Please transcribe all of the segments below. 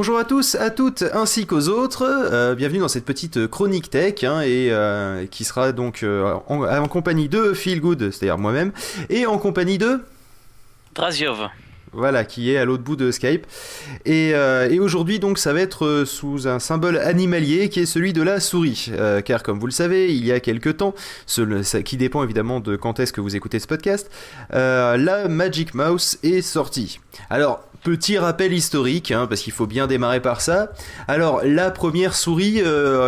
Bonjour à tous, à toutes, ainsi qu'aux autres. Euh, bienvenue dans cette petite chronique tech, hein, et euh, qui sera donc euh, en, en compagnie de Feel Good, c'est-à-dire moi-même, et en compagnie de Draziov. Voilà, qui est à l'autre bout de Skype. Et, euh, aujourd'hui, donc, ça va être euh, sous un symbole animalier qui est celui de la souris. Euh, car, comme vous le savez, il y a quelques temps, ce- qui dépend évidemment de quand est-ce que vous écoutez ce podcast, la Magic Mouse est sortie. Alors, petit rappel historique, hein, parce qu'il faut bien démarrer par ça. Alors, la première souris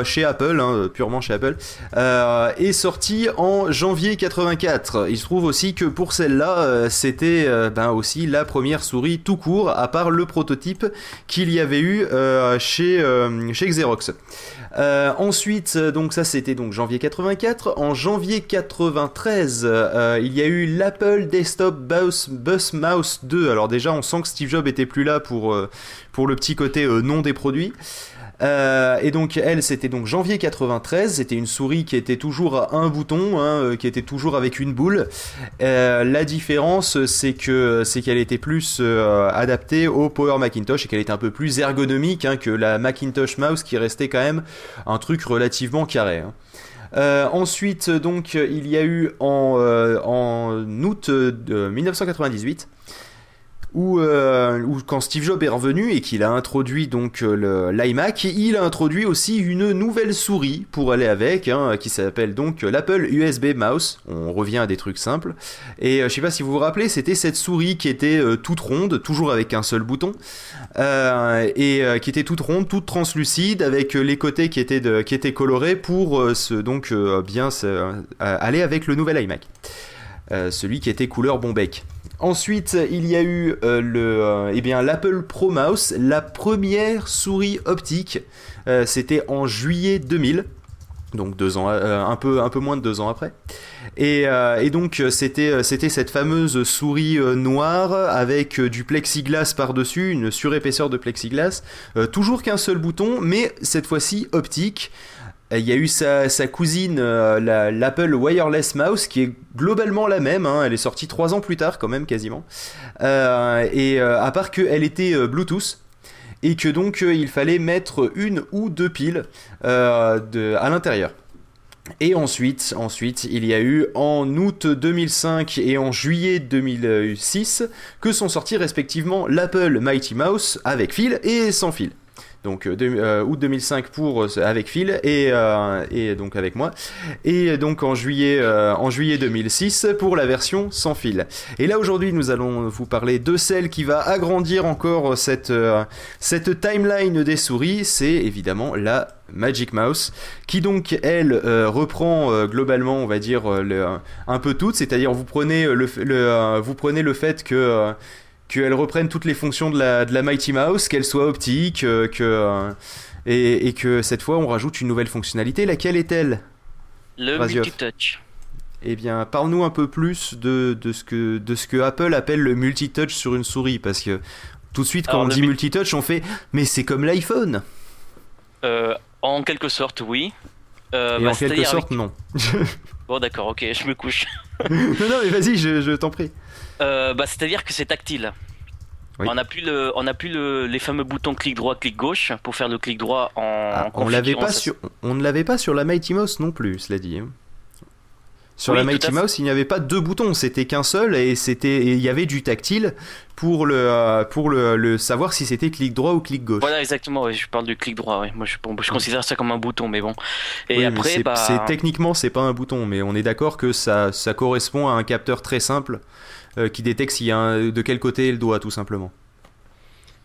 chez Apple, hein, purement chez Apple, est sortie en janvier 84. Il se trouve aussi que pour celle-là, c'était ben aussi la première souris tout court, à part le prototype qu'il y avait eu euh, chez, euh, chez Xerox. Euh, ensuite, donc ça c'était donc janvier 84. En janvier 93, euh, il y a eu l'Apple Desktop Bus, Mouse 2. Alors déjà, on sent que Steve Jobs était plus là pour, pour le petit côté nom des produits. Euh, et donc elle, c'était donc janvier 93. C'était une souris qui était toujours à un bouton, hein, euh, qui était toujours avec une boule. Euh, la différence, c'est que c'est qu'elle était plus adaptée au Power Macintosh et qu'elle était un peu plus ergonomique hein, que la Macintosh Mouse qui restait quand même un truc relativement carré. hein. Ensuite, donc, il y a eu en, en août de 1998 où, euh, quand Steve Jobs est revenu et qu'il a introduit donc euh, l'iMac, il a introduit aussi une nouvelle souris pour aller avec, hein, qui s'appelle donc l'Apple USB Mouse. On revient à des trucs simples. Et euh, je sais pas si vous vous rappelez, c'était cette souris qui était euh, toute ronde, toujours avec un seul bouton, euh, et euh, qui était toute ronde, toute translucide, avec euh, les côtés qui étaient, de- qui étaient colorés pour euh, se, donc euh, bien euh, aller avec le nouvel iMac. Euh, celui qui était couleur Bombec. Ensuite, il y a eu euh, le, euh, eh l'Apple Pro Mouse, la première souris optique. Euh, C'était en juillet 2000, donc deux ans, un peu, moins de deux ans après. Et, donc c'était, cette fameuse souris noire avec du plexiglas par dessus, une surépaisseur de plexiglas, toujours qu'un seul bouton, mais cette fois-ci optique. Euh, Il y a eu sa, cousine, euh, la- l'Apple Wireless Mouse, qui est globalement la même. hein, elle est sortie trois ans plus tard, quand même, quasiment. Euh, et à part qu'elle était Bluetooth. Et que donc il fallait mettre une ou deux piles à l'intérieur. Et ensuite, ensuite, il y a eu en août 2005 et en juillet 2006 que sont sortis respectivement l'Apple Mighty Mouse avec fil et sans fil. Donc euh, euh, août 2005 pour euh, avec fil et, et donc avec moi. Et donc en juillet en juillet 2006 pour la version sans fil. Et là aujourd'hui nous allons vous parler de celle qui va agrandir encore cette cette timeline des souris, c'est évidemment la Magic Mouse, qui donc elle reprend globalement, on va dire un peu toutes, c'est-à-dire vous vous prenez le fait que qu'elle reprenne toutes les fonctions de la, de la Mighty Mouse, qu'elle soit optique, euh, que euh, et, et que cette fois on rajoute une nouvelle fonctionnalité. Laquelle est-elle Le multitouch. Eh bien, parle-nous un peu plus de, de ce que de ce que Apple appelle le multitouch sur une souris, parce que tout de suite quand Alors, on dit mul- multitouch, on fait mais c'est comme l'iPhone. Euh, en quelque sorte, oui. Et bah, en quelque sorte, non. Bon, d'accord, ok, je me couche. non, non, mais vas-y, je, je t'en prie. Euh, bah, c'est-à-dire que c'est tactile. Oui. On n'a plus, le, on a plus le, les fameux boutons clic droit, clic gauche pour faire le clic droit en. Ah, en on l'avait configurant pas sa- sur, on ne l'avait pas sur la Mighty Mouse non plus, cela dit. Sur Oui, la Mighty. Mouse, il n'y avait pas deux boutons, c'était qu'un seul et c'était, il y avait du tactile pour le, euh, pour le, le savoir si c'était clic droit ou clic gauche. Voilà, exactement, ouais, je parle du clic droit, ouais. Moi, je, bon, je considère ça comme un bouton, mais bon. Et Oui, après, c'est, bah. c'est- techniquement, c'est pas un bouton, mais on est d'accord que ça, ça correspond à un capteur très simple euh, qui détecte s'il y a un- de quel côté est le doigt, tout simplement.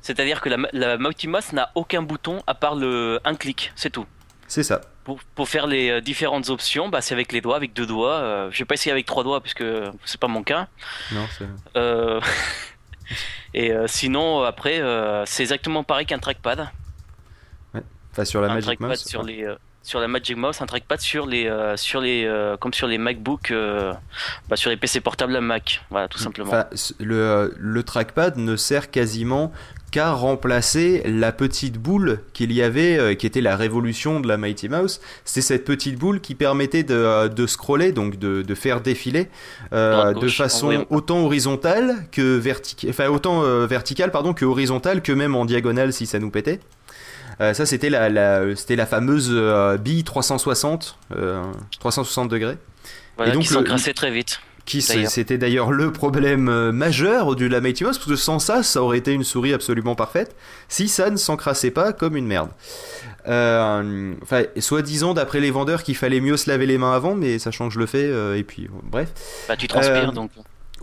C'est-à-dire que la, la Mighty Mouse n'a aucun bouton à part le un clic, c'est tout. C'est ça. Pour, pour faire les euh, différentes options, bah, c'est avec les doigts, avec deux doigts. Euh, je vais pas essayer avec trois doigts puisque c'est pas mon cas. Non, c'est... Euh, Et euh, sinon, après, euh, c'est exactement pareil qu'un trackpad. Enfin, sur la un Magic Mouse. sur les sur la Magic Mouse, un trackpad sur les sur les comme sur les MacBook, bah, sur les PC portables à Mac. Voilà, tout simplement. Enfin, le, le trackpad ne sert quasiment qu'a remplacé la petite boule qu'il y avait, euh, qui était la révolution de la Mighty Mouse. C'est cette petite boule qui permettait de, euh, de scroller, donc de, de faire défiler euh, de façon autant horizontale que verticale, enfin autant verticale pardon que horizontale que même en diagonale si ça nous pétait. ça c'était la, la c'était la fameuse bille 360 360 degrés. Voilà, et donc qui s'encrassait très vite c'était d'ailleurs le problème euh, majeur du la Mighty Mouse, parce que sans ça, ça aurait été une souris absolument parfaite, si ça ne s'encrassait pas comme une merde. Euh, enfin, soi-disant, d'après les vendeurs, qu'il fallait mieux se laver les mains avant, mais sachant que je le fais, euh, et puis bref. Bah, tu transpires donc.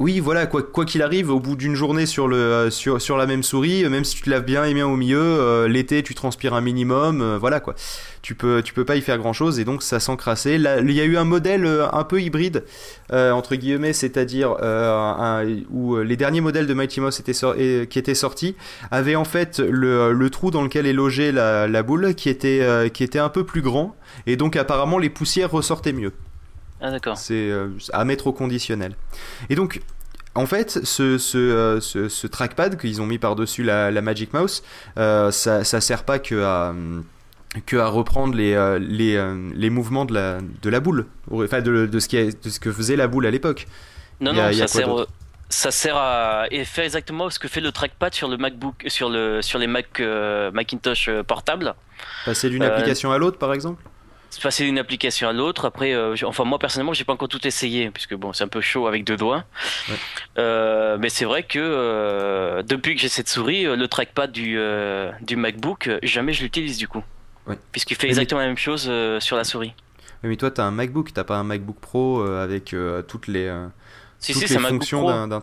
Oui, voilà, quoi qu'il arrive, au bout d'une journée sur le euh, sur, sur la même souris, euh, même si tu te laves bien et bien au milieu, euh, l'été tu transpires un minimum, voilà quoi. Tu peux tu peux pas y faire grand chose et donc ça s'encrassait. Il y a eu un modèle un peu hybride entre guillemets, c'est-à-dire où les derniers modèles de Mighty Mouse qui étaient sortis avaient en fait le, le trou dans lequel est logée la, la boule qui était qui était un peu plus grand et donc apparemment les poussières ressortaient mieux. Ah d'accord. C'est euh, à mettre au conditionnel. Et donc, en fait, ce, ce, euh, ce, trackpad qu'ils ont mis par-dessus la, la, Magic Mouse, euh, ça, ça sert pas que à, que à reprendre les, les, les mouvements de la, de la boule, enfin de, de, ce qui est, de ce que faisait la boule à l'époque. Non, non, ça, sert, ça sert à faire exactement ce que fait le trackpad sur le MacBook, sur, le, sur les Mac, Macintosh portables. Passer d'une application à l'autre, par exemple? Passer d'une application à l'autre. Après, euh, enfin moi personnellement, j'ai pas encore tout essayé puisque bon, c'est un peu chaud avec deux doigts. Euh, mais c'est vrai que euh, depuis que j'ai cette souris, le trackpad du du MacBook, jamais je l'utilise du coup, puisqu'il fait exactement la même chose sur la souris. mais toi, tu as un MacBook, t'as pas un MacBook Pro avec toutes les toutes les fonctions d'un.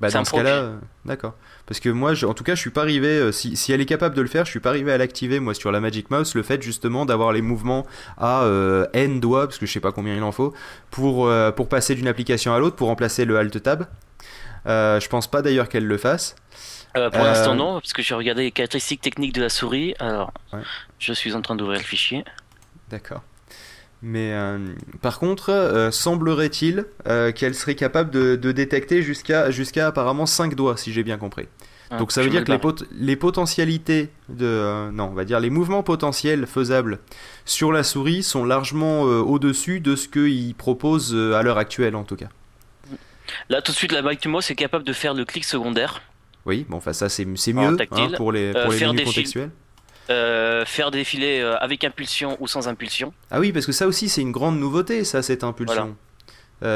Bah, dans ce cas-là, d'accord. Parce que moi, en tout cas, je suis pas arrivé. Euh, si, elle est capable de le faire, je suis pas arrivé à l'activer moi sur la Magic Mouse. Le fait justement d'avoir les mouvements à euh, n doigts, parce que je sais pas combien il en faut, pour euh, pour passer d'une application à l'autre, pour remplacer le Alt Tab. je pense pas d'ailleurs qu'elle le fasse. pour l'instant non, parce que j'ai regardé les caractéristiques techniques de la souris. Alors, je suis en train d'ouvrir le fichier. D'accord. Mais par contre, semblerait-il qu'elle serait capable de, de détecter jusqu'à jusqu'à apparemment 5 doigts, si j'ai bien compris. Ah, Donc ça veut dire que les, les, potentialités de euh, non, on va dire les mouvements potentiels faisables sur la souris sont largement euh, au-dessus de ce qu'il propose euh, à l'heure actuelle en tout cas. Là tout de suite la Mouse est capable de faire le clic secondaire. Oui, bon enfin ça c'est mieux hein, pour les pour les menus contextuels. Faire défiler avec impulsion ou sans impulsion. Ah oui, parce que ça aussi c'est une grande nouveauté, ça, cette impulsion.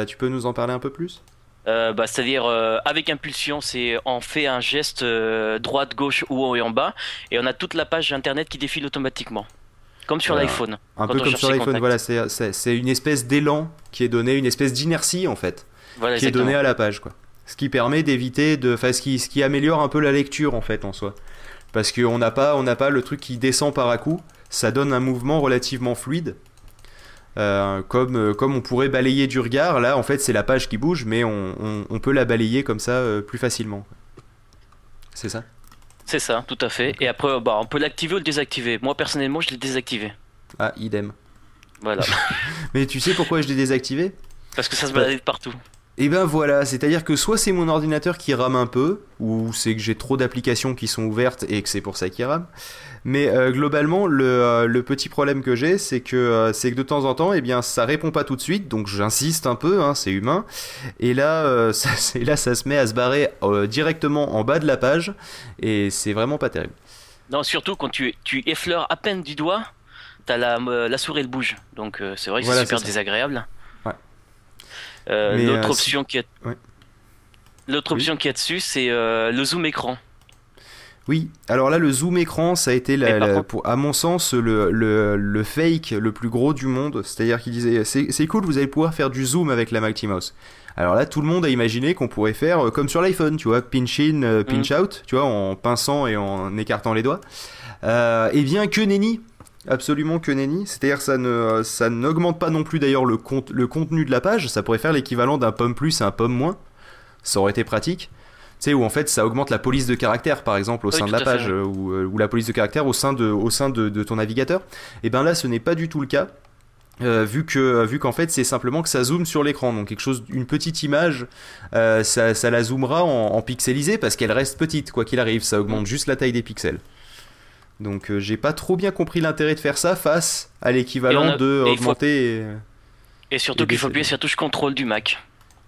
tu peux nous en parler un peu plus? Euh, bah, c'est-à-dire euh, avec impulsion, c'est on fait un geste euh, droite, gauche ou haut et en bas, et on a toute la page internet qui défile automatiquement, comme sur l'iPhone. Un peu comme sur l'iPhone, voilà, c'est une espèce d'élan qui est donné, une espèce d'inertie en fait, qui est donnée à la page, quoi. Ce qui permet d'éviter de, enfin, ce qui, ce qui améliore un peu la lecture en fait en soi, parce qu'on n'a pas, on n'a pas le truc qui descend par à coup, ça donne un mouvement relativement fluide euh, comme, euh, comme on pourrait balayer du regard. Là, en fait, c'est la page qui bouge, mais on, on, peut la balayer comme ça euh, plus facilement. C'est ça? C'est ça, tout à fait. Et après, bah, on peut l'activer ou le désactiver. Moi, personnellement, je l'ai désactivé. Ah, idem. Voilà. mais tu sais pourquoi je l'ai désactivé? Parce que ça se balade partout. Et eh ben voilà, c'est-à-dire que soit c'est mon ordinateur qui rame un peu, ou c'est que j'ai trop d'applications qui sont ouvertes et que c'est pour ça qu'il rame. Mais euh, globalement, euh, le, petit problème que j'ai, c'est que, euh, c'est que de temps en temps, eh bien, ça répond pas tout de suite, donc j'insiste un peu, hein, c'est humain. Et là, ça, là, ça se met à se barrer directement en bas de la page, et c'est vraiment pas terrible. Non, surtout quand tu, tu effleures à peine du doigt, t'as la, la souris elle bouge, donc c'est vrai que c'est super désagréable. Euh, l'autre euh, option qui est L'autre option qui est dessus, c'est euh, le zoom écran. Oui, alors là, le zoom écran, ça a été, la, pour, à mon sens, le, le, fake le plus gros du monde. C'est-à-dire qu'il disait c'est cool, vous allez pouvoir faire du zoom avec la Mighty Mouse. Alors là, tout le monde a imaginé qu'on pourrait faire comme sur l'iPhone, tu vois, pinch in, pinch mm. out, tu vois, en pinçant et en écartant les doigts. et bien que nenni, absolument que nenni. C'est-à-dire ça ne ça n'augmente pas non plus d'ailleurs le, le contenu de la page. Ça pourrait faire l'équivalent d'un pomme plus et un pomme moins. Ça aurait été pratique. Tu sais, où en fait ça augmente la police de caractère par exemple au sein de la page euh, ou, la police de caractère au sein de, au sein de, ton navigateur. Et bien là ce n'est pas du tout le cas. Euh, vu que vu qu'en fait c'est simplement que ça zoome sur l'écran donc quelque chose une petite image euh, ça, ça, la zoomera en, pixelisé parce qu'elle reste petite quoi qu'il arrive ça augmente juste la taille des pixels donc euh, j'ai pas trop bien compris l'intérêt de faire ça face à l'équivalent de augmenter et, surtout qu'il faut appuyer sur touche contrôle du Mac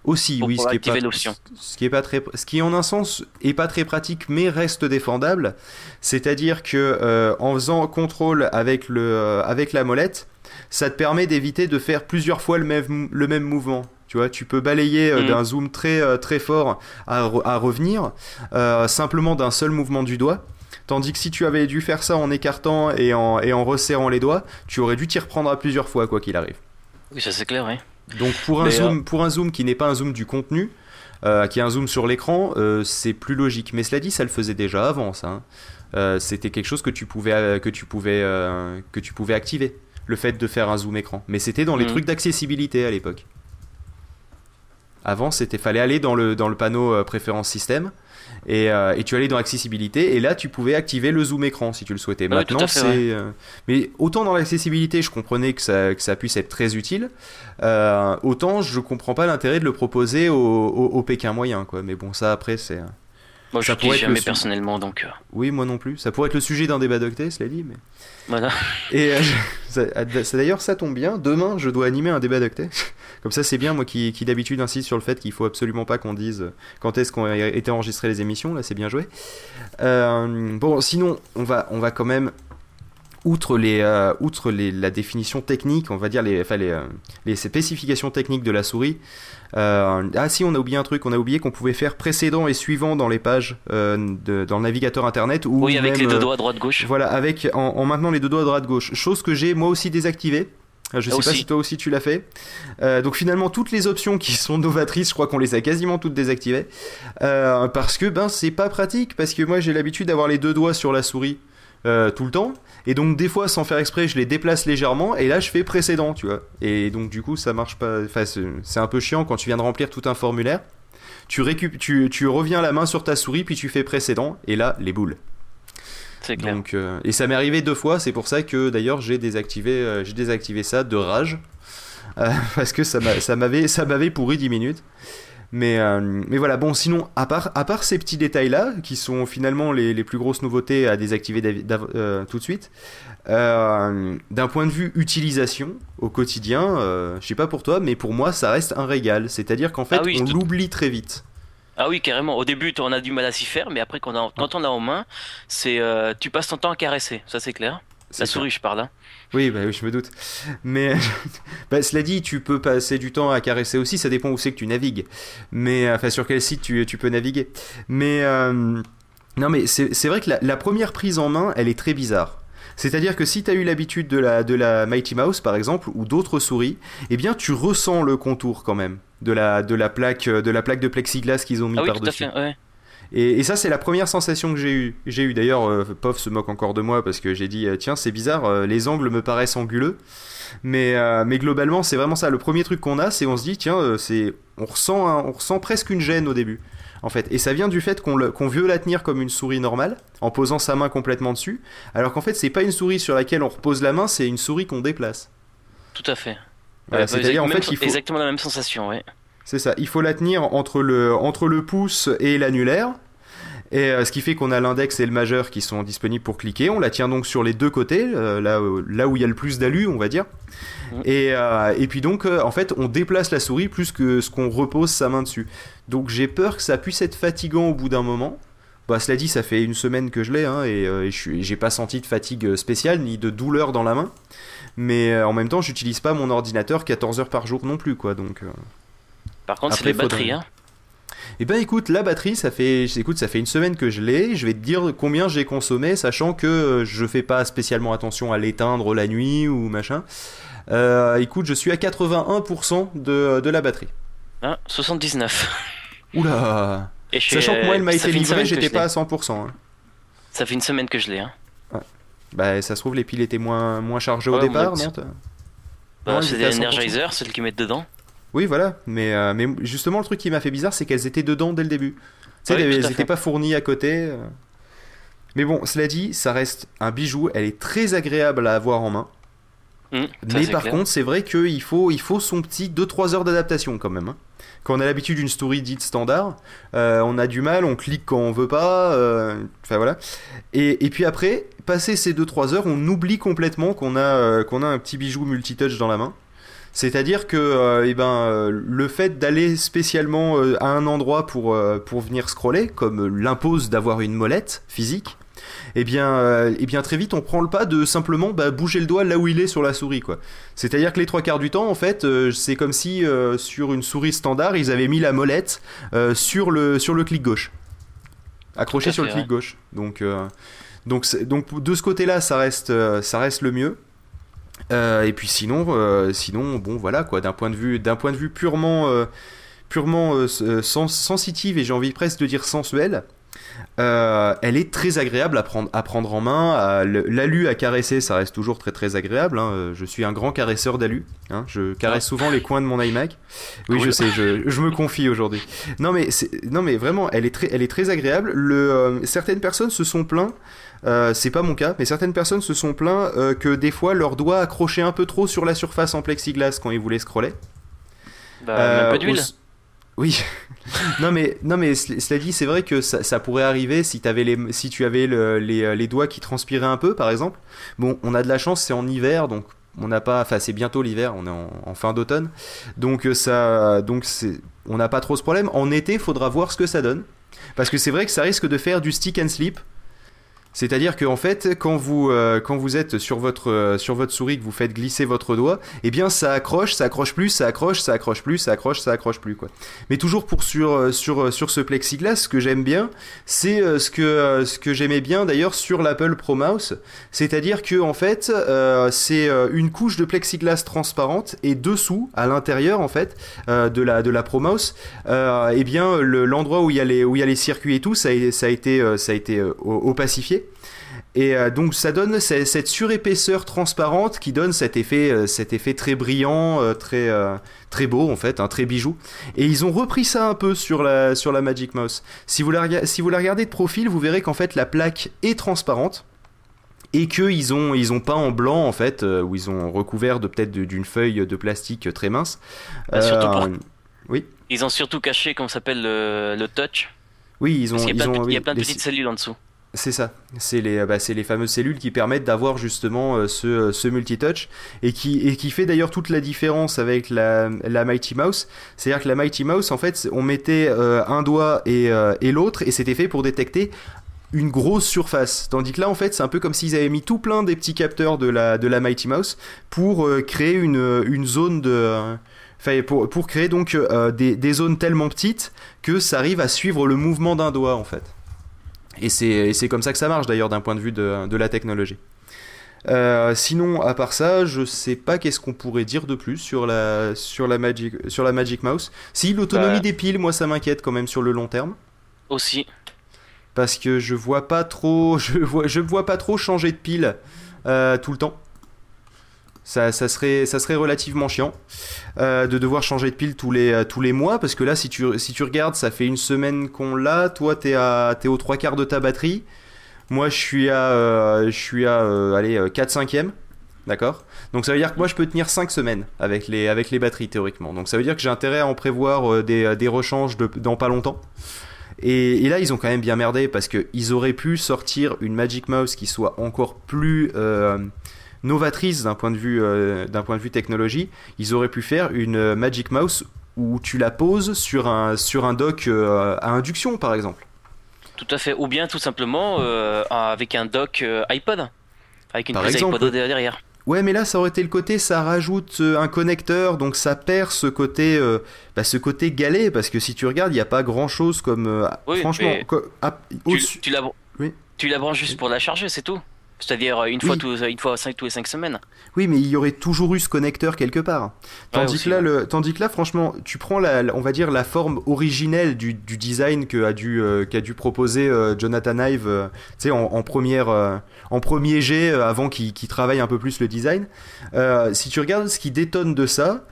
aussi oui ce qui, est pas, ce qui est pas très ce qui en un sens est pas très pratique mais reste défendable c'est à dire que en faisant contrôle avec le avec la molette ça te permet d'éviter de faire plusieurs fois le même, le même mouvement. Tu vois, tu peux balayer euh, mm. d'un zoom très, euh, très fort à, à revenir, euh, simplement d'un seul mouvement du doigt. Tandis que si tu avais dû faire ça en écartant et en, et en resserrant les doigts, tu aurais dû t'y reprendre à plusieurs fois, quoi qu'il arrive. Oui, ça c'est clair, oui. Donc pour un, zoom, pour un zoom qui n'est pas un zoom du contenu, qui est un zoom sur l'écran, c'est plus logique. Mais cela dit, ça le faisait déjà avant, ça. Hein. C'était quelque chose que tu pouvais, que tu pouvais, que tu pouvais activer le fait de faire un zoom écran. Mais c'était dans les mm. trucs d'accessibilité à l'époque. Avant, c'était fallait aller dans le, dans le panneau euh, préférence système et, euh, et, tu allais dans accessibilité et là tu pouvais activer le zoom écran si tu le souhaitais. Maintenant, c'est. Euh, mais autant dans l'accessibilité, je comprenais que ça, que ça puisse être très utile, autant je comprends pas l'intérêt de le proposer au, au, Pékin moyen, quoi. Mais bon, ça après, c'est. Moi, je ne jamais personnellement, donc. Oui, moi non plus. Ça pourrait être le sujet d'un débat d'octet, cela dit, mais. Voilà. Et euh, d'ailleurs, ça tombe bien. Demain, je dois animer un débat d'octet. Comme ça, c'est bien, moi qui, qui d'habitude insiste sur le fait qu'il faut absolument pas qu'on dise quand est-ce qu'on a été enregistré les émissions. Là, c'est bien joué. Euh, bon, sinon, on va, on va quand même outre, les, euh, outre les, la définition technique, on va dire les, enfin les, les spécifications techniques de la souris, euh, ah si, on a oublié un truc, on a oublié qu'on pouvait faire précédent et suivant dans les pages euh, de, dans le navigateur internet. Ou oui, avec les deux doigts droite-gauche. Voilà, avec, en, maintenant les deux doigts droite-gauche. Chose que j'ai moi aussi désactivée. Je sais pas si toi aussi tu l'as fait. Euh, donc finalement toutes les options qui sont novatrices, je crois qu'on les a quasiment toutes désactivées parce que ben c'est pas pratique parce que moi j'ai l'habitude d'avoir les deux doigts sur la souris tout le temps. Et donc des fois sans faire exprès je les déplace légèrement. Et là je fais précédent tu vois. Et donc du coup ça marche pas. Enfin, c'est un peu chiant quand tu viens de remplir tout un formulaire. Tu, récup tu, tu reviens la main sur ta souris puis tu fais précédent. Et là les boules. C'est clair. Donc, euh, et ça m'est arrivé deux fois, c'est pour ça que d'ailleurs j'ai désactivé, euh, j'ai désactivé ça de rage, euh, parce que ça m'avait, ça m'avait pourri 10 minutes. Mais, euh, mais voilà, bon, sinon, à part, à part ces petits détails-là, qui sont finalement les, les, plus grosses nouveautés à désactiver euh, tout de suite, euh, d'un point de vue utilisation au quotidien, je sais pas pour toi, mais pour moi, ça reste un régal. C'est-à-dire qu'en fait, ah on l'oublie très vite. Ah oui, carrément. Au début, on a du mal à s'y faire, mais après, quand on, quand on l'a en main, c'est, tu passes ton temps à caresser, ça c'est clair. La souris, je parle. Hein. Oui, bah je me doute. Mais bah, cela dit, tu peux passer du temps à caresser aussi, ça dépend où c'est que tu navigues. Mais enfin, sur quel site tu, tu peux naviguer. Mais euh, non, mais c'est vrai que la, première prise en main, elle est très bizarre. C'est-à-dire que si tu as eu l'habitude de la, de la Mighty Mouse, par exemple, ou d'autres souris, eh bien, tu ressens le contour quand même de la, de la, plaque, de, la plaque de plexiglas qu'ils ont mis ah oui, par-dessus. Ouais. Et, ça, c'est la première sensation que j'ai eue. J'ai eu d'ailleurs, euh, Pof se moque encore de moi parce que j'ai dit, euh, tiens, c'est bizarre, euh, les angles me paraissent anguleux. Mais, mais globalement, c'est vraiment ça. Le premier truc qu'on a, c'est on se dit, tiens, c'est, on ressent, on ressent presque une gêne au début. En fait, et ça vient du fait qu'on, qu'on veut la tenir comme une souris normale, en posant sa main complètement dessus, alors qu'en fait, c'est pas une souris sur laquelle on repose la main, c'est une souris qu'on déplace. Tout à fait. c'est-à-dire en fait, il faut... exactement la même sensation, ouais. C'est ça, il faut la tenir entre le, entre le pouce et l'annulaire. Et euh, ce qui fait qu'on a l'index et le majeur qui sont disponibles pour cliquer. On la tient donc sur les deux côtés, euh, là, là où il y a le plus d'alu, on va dire. Mmh. Et, euh, et, puis donc, en fait, on déplace la souris plus que ce qu'on repose sa main dessus. Donc j'ai peur que ça puisse être fatigant au bout d'un moment. Bah, cela dit, ça fait une semaine que je l'ai, hein, et, et j'ai pas senti de fatigue spéciale ni de douleur dans la main. Mais en même temps, j'utilise pas mon ordinateur 14 heures par jour non plus, quoi. Donc. Par contre, c'est les batteries, hein. Eh ben écoute, la batterie, ça fait, écoute, ça fait une semaine que je l'ai. Je vais te dire combien j'ai consommé, sachant que euh, je fais pas spécialement attention à l'éteindre la nuit ou machin. Euh, écoute, je suis à 81% de, de, la batterie. Ah, 79. Oula Sachant que moi, elle m'a été livrée, j'étais pas à 100%. Hein. Ça fait une semaine que je l'ai. Hein. Bah, ça se trouve, les piles étaient moins, moins chargées au départ, non bah, C'est des Energizer, celles qu'ils mettent dedans. Oui, voilà. Mais, euh, mais justement, le truc qui m'a fait bizarre, c'est qu'elles étaient dedans dès le début. Tu sais, elles n'étaient pas fournies à côté. Euh. Mais bon, cela dit, ça reste un bijou. Elle est très agréable à avoir en main. Mmh, Mais par clair. contre, c'est vrai qu'il faut, il faut son petit 2-3 heures d'adaptation quand même. hein. Quand on a l'habitude d'une souris dite standard, euh, on a du mal, on clique quand on veut pas. euh, Enfin voilà. Et, et puis après, passer ces 2-3 heures, on oublie complètement qu'on a, euh, qu'on a un petit bijou multitouch dans la main. C'est-à-dire que euh, eh ben, euh, le fait d'aller spécialement euh, à un endroit pour, pour venir scroller, comme l'impose d'avoir une molette physique, eh bien, eh bien très vite on prend le pas de simplement bah, bouger le doigt là où il est sur la souris. quoi. C'est-à-dire que les trois quarts du temps, en fait, c'est comme si sur une souris standard, ils avaient mis la molette sur, le, sur le clic gauche. Accroché sur le clic gauche. Donc, donc, c'est- donc de ce côté-là, ça reste, ça reste le mieux. Euh, et puis sinon, euh, sinon, bon voilà quoi, d'un point de vue, d'un point de vue purement, euh, purement euh, sens- sensitive et j'ai envie presque de dire sensuel, euh, elle est très agréable à prendre, à prendre en main. L'alu à caresser, ça reste toujours très très agréable. hein. Je suis un grand caresseur d'alu. hein. Je caresse souvent les coins de mon iMac. Oui, je sais, je, je me confie aujourd'hui. Non mais, non mais vraiment, elle est très, elle est très agréable. Le, certaines personnes se sont plaints. Euh, c'est pas mon cas, mais certaines personnes se sont plaints euh, que des fois leurs doigts accrochaient un peu trop sur la surface en plexiglas quand ils voulaient scroller. Bah, Euh, même pas d'huile. Oui. non mais non mais cela dit, c'est vrai que ça, ça pourrait arriver si, avais les, si tu avais le- les, euh, les doigts qui transpiraient un peu, par exemple. Bon, on a de la chance, c'est en hiver, donc on n'a pas, enfin c'est bientôt l'hiver, on est en, en fin d'automne, donc ça, donc on n'a pas trop ce problème. En été, faudra voir ce que ça donne, parce que c'est vrai que ça risque de faire du stick and slip. C'est-à-dire que en fait, quand vous, euh, quand vous êtes sur votre, euh, sur votre souris, que vous faites glisser votre doigt, eh bien ça accroche, ça accroche plus, ça accroche, ça accroche plus, ça accroche, ça accroche plus quoi. Mais toujours pour sur, euh, sur, sur ce plexiglas, ce que j'aime bien, c'est ce que, que j'aimais bien d'ailleurs sur l'Apple Pro Mouse, c'est-à-dire que en fait, c'est une couche de plexiglas transparente et dessous, à l'intérieur en fait, de la, de la Pro Mouse, eh bien le- l'endroit où il y a les, y a les circuits et tout, ça a, été, ça a été euh, Et euh, donc ça donne ce- cette surépaisseur transparente qui donne cet effet, euh, cet effet très brillant, euh, très, très beau en fait, un très bijou. Et ils ont repris ça un peu sur la, sur la Magic Mouse. Si vous la, si vous la regardez de profil, vous verrez qu'en fait la plaque est transparente et qu'ils ont, ils ont peint en blanc en fait, euh, où ils ont recouvert de peut-être d'une feuille de plastique très mince. Bah, surtout pour- Oui, Ils ont surtout caché, comment s'appelle, le, le touch. oui, ils ont, Parce qu'il y ils a plein, ont de, il y a oui, plein de les- petites cellules en dessous. C'est ça, c'est les, bah, c'est les fameuses cellules qui permettent d'avoir justement euh, ce, euh, ce multitouch et qui, fait d'ailleurs toute la différence avec la, Mighty Mouse. C'est-à-dire que la Mighty Mouse, en fait, on mettait euh, un doigt et, euh, l'autre et c'était fait pour détecter une grosse surface. Tandis que là, en fait, c'est un peu comme s'ils avaient mis tout plein des petits capteurs de la, Mighty Mouse pour euh, créer une, zone de... euh, Enfin, pour, créer donc euh, des zones tellement petites que ça arrive à suivre le mouvement d'un doigt, en fait. Et c'est comme ça que ça marche d'ailleurs d'un point de vue de, de la technologie. Euh, sinon, à part ça, je sais pas qu'est-ce qu'on pourrait dire de plus sur la, sur la, Magic, sur la Magic Mouse. Si, l'autonomie Bah. des piles, moi ça m'inquiète quand même sur le long terme. Aussi. Parce que je vois pas trop, je vois, je vois pas trop changer de pile euh, tout le temps. Ça, serait, ça serait relativement chiant euh, de devoir changer de pile tous les, euh, tous les mois parce que là, si tu, si tu regardes, ça fait une semaine qu'on l'a. Toi, t'es t'es aux trois quarts de ta batterie. Moi, je suis à, euh, à allez, 4 5 D'accord? Donc ça veut dire que moi je peux tenir 5 semaines avec les, avec les batteries théoriquement. Donc ça veut dire que j'ai intérêt à en prévoir des, des rechanges dans pas longtemps. Et, et là ils ont quand même bien merdé parce qu'ils auraient pu sortir une Magic Mouse qui soit encore plus novatrice d'un point, de vue, euh, d'un point de vue technologie. Ils auraient pu faire une euh, Magic Mouse où tu la poses sur un, sur un dock euh, à induction par exemple. Tout à fait. Ou bien tout simplement euh, avec un dock iPod. Avec une Par prise exemple, iPod derrière. Ouais, mais là, ça aurait été le côté, ça rajoute un connecteur, donc ça perd ce côté, euh, bah, ce côté galet, parce que si tu regardes, il n'y a pas grand chose comme, euh, Oui, franchement, mais Tu, tu la, Oui. tu la branches juste pour la charger, c'est tout. C'est-à-dire euh, une fois, Oui. tous, une fois cinq, tous les 5 semaines. oui, mais il y aurait toujours eu ce connecteur quelque part. Tandis que là, le, tandis que là, franchement, tu prends la, on va dire la forme originelle du, du design dû, euh, qu'a dû proposer euh, Jonathan Ive, euh, en, en première, euh, en premier jet, euh, avant qu'il travaille un peu plus le design. Euh, si tu regardes ce qui détonne de ça,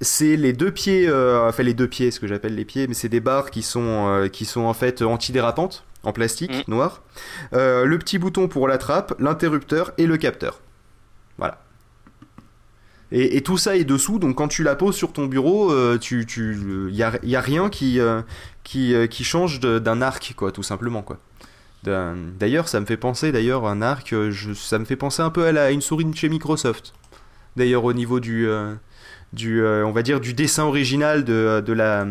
c'est les deux pieds, euh, enfin les deux pieds, ce que j'appelle les pieds, mais c'est des barres qui sont, euh, qui sont en fait antidérapantes, en plastique Mm. noir. Euh, le petit bouton pour la trappe, l'interrupteur et le capteur. Voilà. Et, tout ça est dessous, donc quand tu la poses sur ton bureau, tu, tu, y a, y a rien qui, qui, qui change d'un arc, quoi, tout simplement, quoi. D'ailleurs, ça me fait penser, d'ailleurs, un arc, je, ça me fait penser un peu à, la, une souris de chez Microsoft. D'ailleurs, au niveau du, du on va dire, du dessin original de, de la,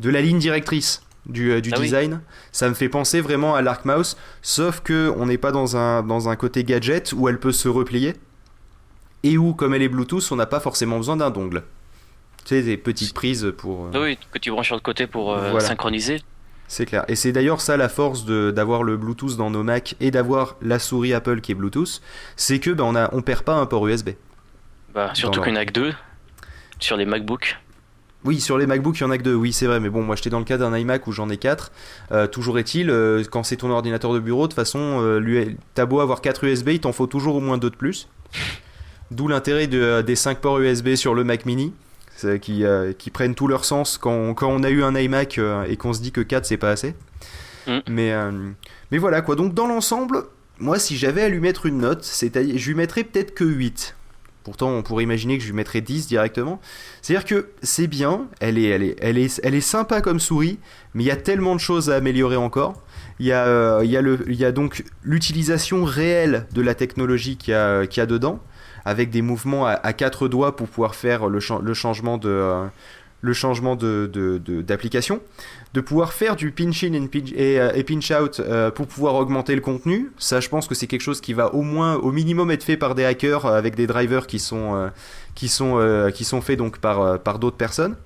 de la ligne directrice du, euh, du ah design. Ça me fait penser vraiment à l'Arc Mouse, sauf que on n'est pas dans un, dans un côté gadget où elle peut se replier et où, comme elle est Bluetooth, on n'a pas forcément besoin d'un dongle. Tu sais, des petites prises pour. Euh, oui, que tu branches sur le côté pour euh, synchroniser. C'est clair. Et c'est d'ailleurs ça la force d'avoir le Bluetooth dans nos Mac et d'avoir la souris Apple qui est Bluetooth, c'est que ben, on, a, on perd pas un port USB. Bah, surtout a que deux sur les MacBooks. Oui, sur les MacBooks, il y en a que deux, oui, c'est vrai, mais bon, moi j'étais dans le cas d'un iMac où j'en ai quatre. Euh, toujours est-il, euh, quand c'est ton ordinateur de bureau, de toute façon, euh, t'as beau avoir 4 USB, il t'en faut toujours au moins deux de plus. D'où l'intérêt de, des 5 ports USB sur le Mac mini, qui, qui, prennent tout leur sens quand, quand on a eu un iMac et qu'on se dit que 4 c'est pas assez. Mm. Mais, mais voilà quoi, donc dans l'ensemble, moi si j'avais à lui mettre une note, c'est-à-dire je lui mettrais peut-être que 8. Pourtant, on pourrait imaginer que je lui mettrais 10 directement. C'est-à-dire que c'est bien, elle est, sympa comme souris, mais il y a tellement de choses à améliorer encore. Il y a, euh, donc l'utilisation réelle de la technologie qu'il y, a, dedans, avec des mouvements à, quatre doigts pour pouvoir faire le, le changement de, euh, le changement d'application, de, de, pouvoir faire du pinch in et, euh, et, pinch out euh, pour pouvoir augmenter le contenu. Ça, je pense que c'est quelque chose qui va au moins, au minimum, être fait par des hackers avec des drivers qui sont, euh, qui sont, qui sont faits donc par, par d'autres personnes.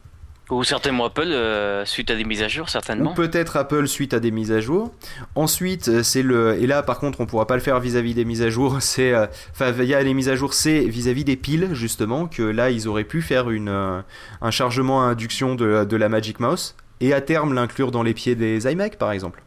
Ou certainement Apple euh, suite à des mises à jour, certainement. Ou peut-être Apple suite à des mises à jour. Ensuite, euh, c'est le. Et là, par contre, on pourra pas le faire vis-à-vis des mises à jour. C'est. Euh, enfin, il y a les mises à jour, c'est vis-à-vis des piles, justement, que là, ils auraient pu faire une, un chargement à induction de, de la Magic Mouse. Et à terme, l'inclure dans les pieds des iMac, par exemple.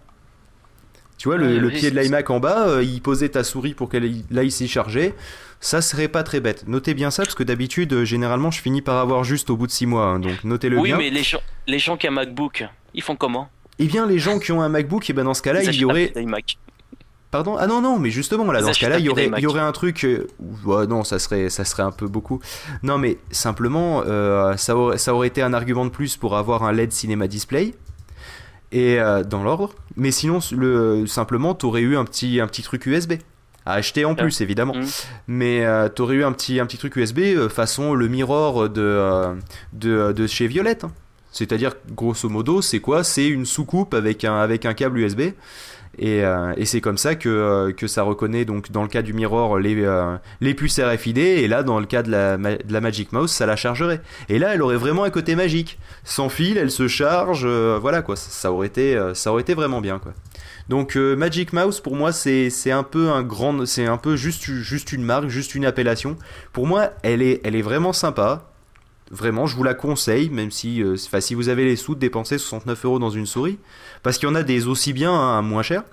Tu vois, le, pied de l'iMac en bas, il posait ta souris pour qu'elle aille s'y charger ça serait pas très bête. Notez bien ça parce que d'habitude, euh, généralement, je finis par avoir juste au bout de 6 mois. Hein, donc notez-le bien. Oui, mais les gens, les gens qui ont un MacBook, ils font comment? Eh bien, les gens qui ont un MacBook, et eh ben dans ce cas-là, il y aurait. Pardon? Ah non non mais justement là dans ce cas-là il y aurait y aurait un truc euh, non ça serait ça serait un peu beaucoup non mais simplement euh, ça aurait ça aurait été un argument de plus pour avoir un LED cinéma display et dans l'ordre mais sinon le simplement t'aurais eu un petit un petit truc USB à acheter en plus évidemment. Mm. Mais euh, t'aurais eu un petit, un petit truc USB euh, façon le mirror de, euh, de, de, chez Violette. Hein. C'est-à-dire, grosso modo, c'est quoi? C'est une soucoupe avec un, avec un câble USB. Et, et c'est comme ça que, que ça reconnaît, donc dans le cas du Mirror, les, les puces RFID, et là, dans le cas de la, de la Magic Mouse, ça la chargerait. Et là, elle aurait vraiment un côté magique. Sans fil, elle se charge, voilà quoi, ça aurait, été, ça aurait été vraiment bien quoi. Donc euh, Magic Mouse pour moi c'est un peu un grand c'est un peu juste juste une marque, juste une appellation. Pour moi, elle est elle est vraiment sympa. Vraiment, je vous la conseille, même si, euh, si vous avez les sous de dépenser 69 euros dans une souris, parce qu'il y en a des aussi bien, hein, moins cher,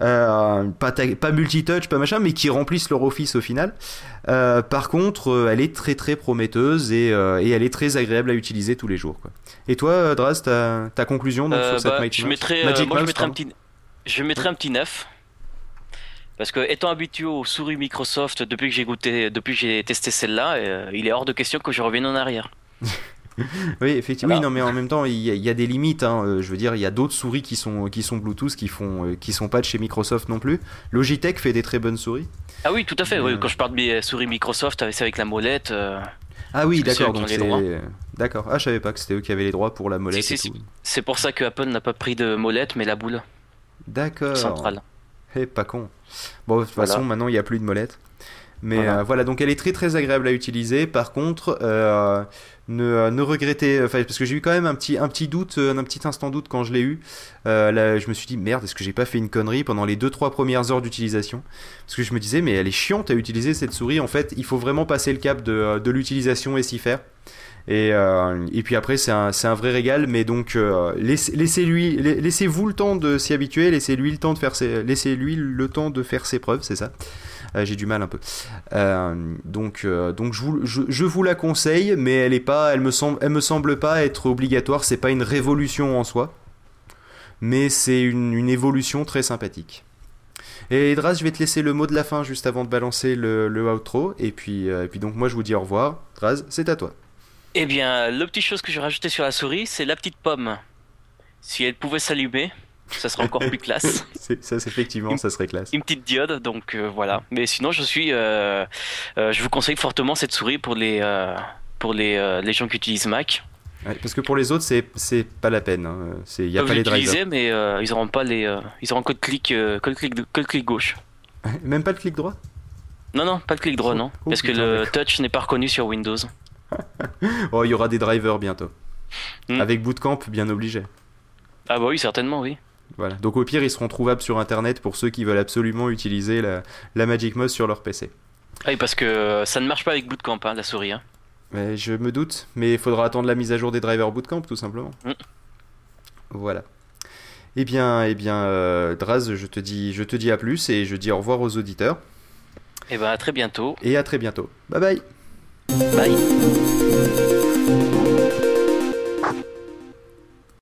euh, pas, pas multitouch, pas machin, mais qui remplissent leur office au final. par contre, elle est très très prometteuse et, et, elle est très agréable à utiliser tous les jours. Quoi. Et toi, Draz, ta, ta conclusion donc, sur cette bah, Magic je mettrais, moi, je mettrais un petit, je mettrai un petit 9. Parce que étant habitué aux souris Microsoft depuis que j'ai goûté, depuis que j'ai testé celle-là, euh, il est hors de question que je revienne en arrière. oui, effectivement. non, mais en même temps, il y, a, des limites. Hein. Euh, je veux dire, il y a d'autres souris qui sont, qui sont Bluetooth, qui font, euh, qui sont pas de chez Microsoft non plus. Logitech fait des très bonnes souris. Ah oui, tout à fait. Quand je parle de mes souris Microsoft, c'est avec la molette. Ah oui, d'accord. Donc c'est d'accord. Ah, je savais pas que c'était eux qui avaient les droits pour la molette. C'est pour ça que Apple n'a pas pris de molette, mais la boule. D'accord. Centrale. Eh, pas con. Bon, de toute façon, maintenant, il n'y a plus de molette. Mais euh, voilà. donc elle est très très agréable à utiliser. Par contre, euh, ne, euh, ne, regrettez, parce que j'ai eu quand même un petit, un petit doute, un petit instant doute quand je l'ai eu. là, je me suis dit merde, est-ce que j'ai pas fait une connerie pendant les 2-3 premières heures d'utilisation? Parce que je me disais, mais elle est chiante à utiliser cette souris. En fait, il faut vraiment passer le cap de, de l'utilisation et s'y faire. Et, euh, et puis après, c'est un, vrai régal, mais donc euh, laissez-lui, laissez-vous le temps de s'y habituer, laissez-lui le temps de faire ses, laissez-lui le temps de faire ses preuves, c'est ça. Euh, j'ai du mal un peu. donc, je vous, la conseille, mais elle est pas, elle me semble, pas être obligatoire. C'est pas une révolution en soi, mais c'est une, évolution très sympathique. Et Draz, je vais te laisser le mot de la fin juste avant de balancer le, outro. Et puis, et puis donc moi je vous dis au revoir. Draz, c'est à toi. Eh bien, le petit chose que j'ai rajouté sur la souris, c'est la petite pomme. Si elle pouvait s'allumer, ça serait encore plus classe. ça, effectivement, ça serait classe. Une petite diode, donc voilà. Mais sinon, je suis, je vous conseille fortement cette souris pour les, pour les, les gens qui utilisent Mac parce que pour les autres, c'est pas la peine. Il hein. n'y a pas les drivers. mais euh, ils n'auront pas les. Euh, ils auront que le clic, euh, que le clic, que le clic gauche. Même pas le clic droit? Non, non, pas le clic droit, non. Oh, parce que le touch n'est pas reconnu sur Windows. oh, il y aura des drivers bientôt. Hmm. Avec Bootcamp, bien obligé. Ah bah oui, certainement, oui. Voilà. Donc au pire, ils seront trouvables sur Internet pour ceux qui veulent absolument utiliser la, la Magic Mouse sur leur PC. Ah oui, parce que ça ne marche pas avec Bootcamp, hein, la souris. Hein je me doute, mais il faudra attendre la mise à jour des drivers bootcamp tout simplement. Mm. Voilà. Eh bien, eh bien euh, Draz, je te, dis, je te dis à plus et je dis au revoir aux auditeurs. Et eh bien à très bientôt. Et à très bientôt. Bye bye. Bye.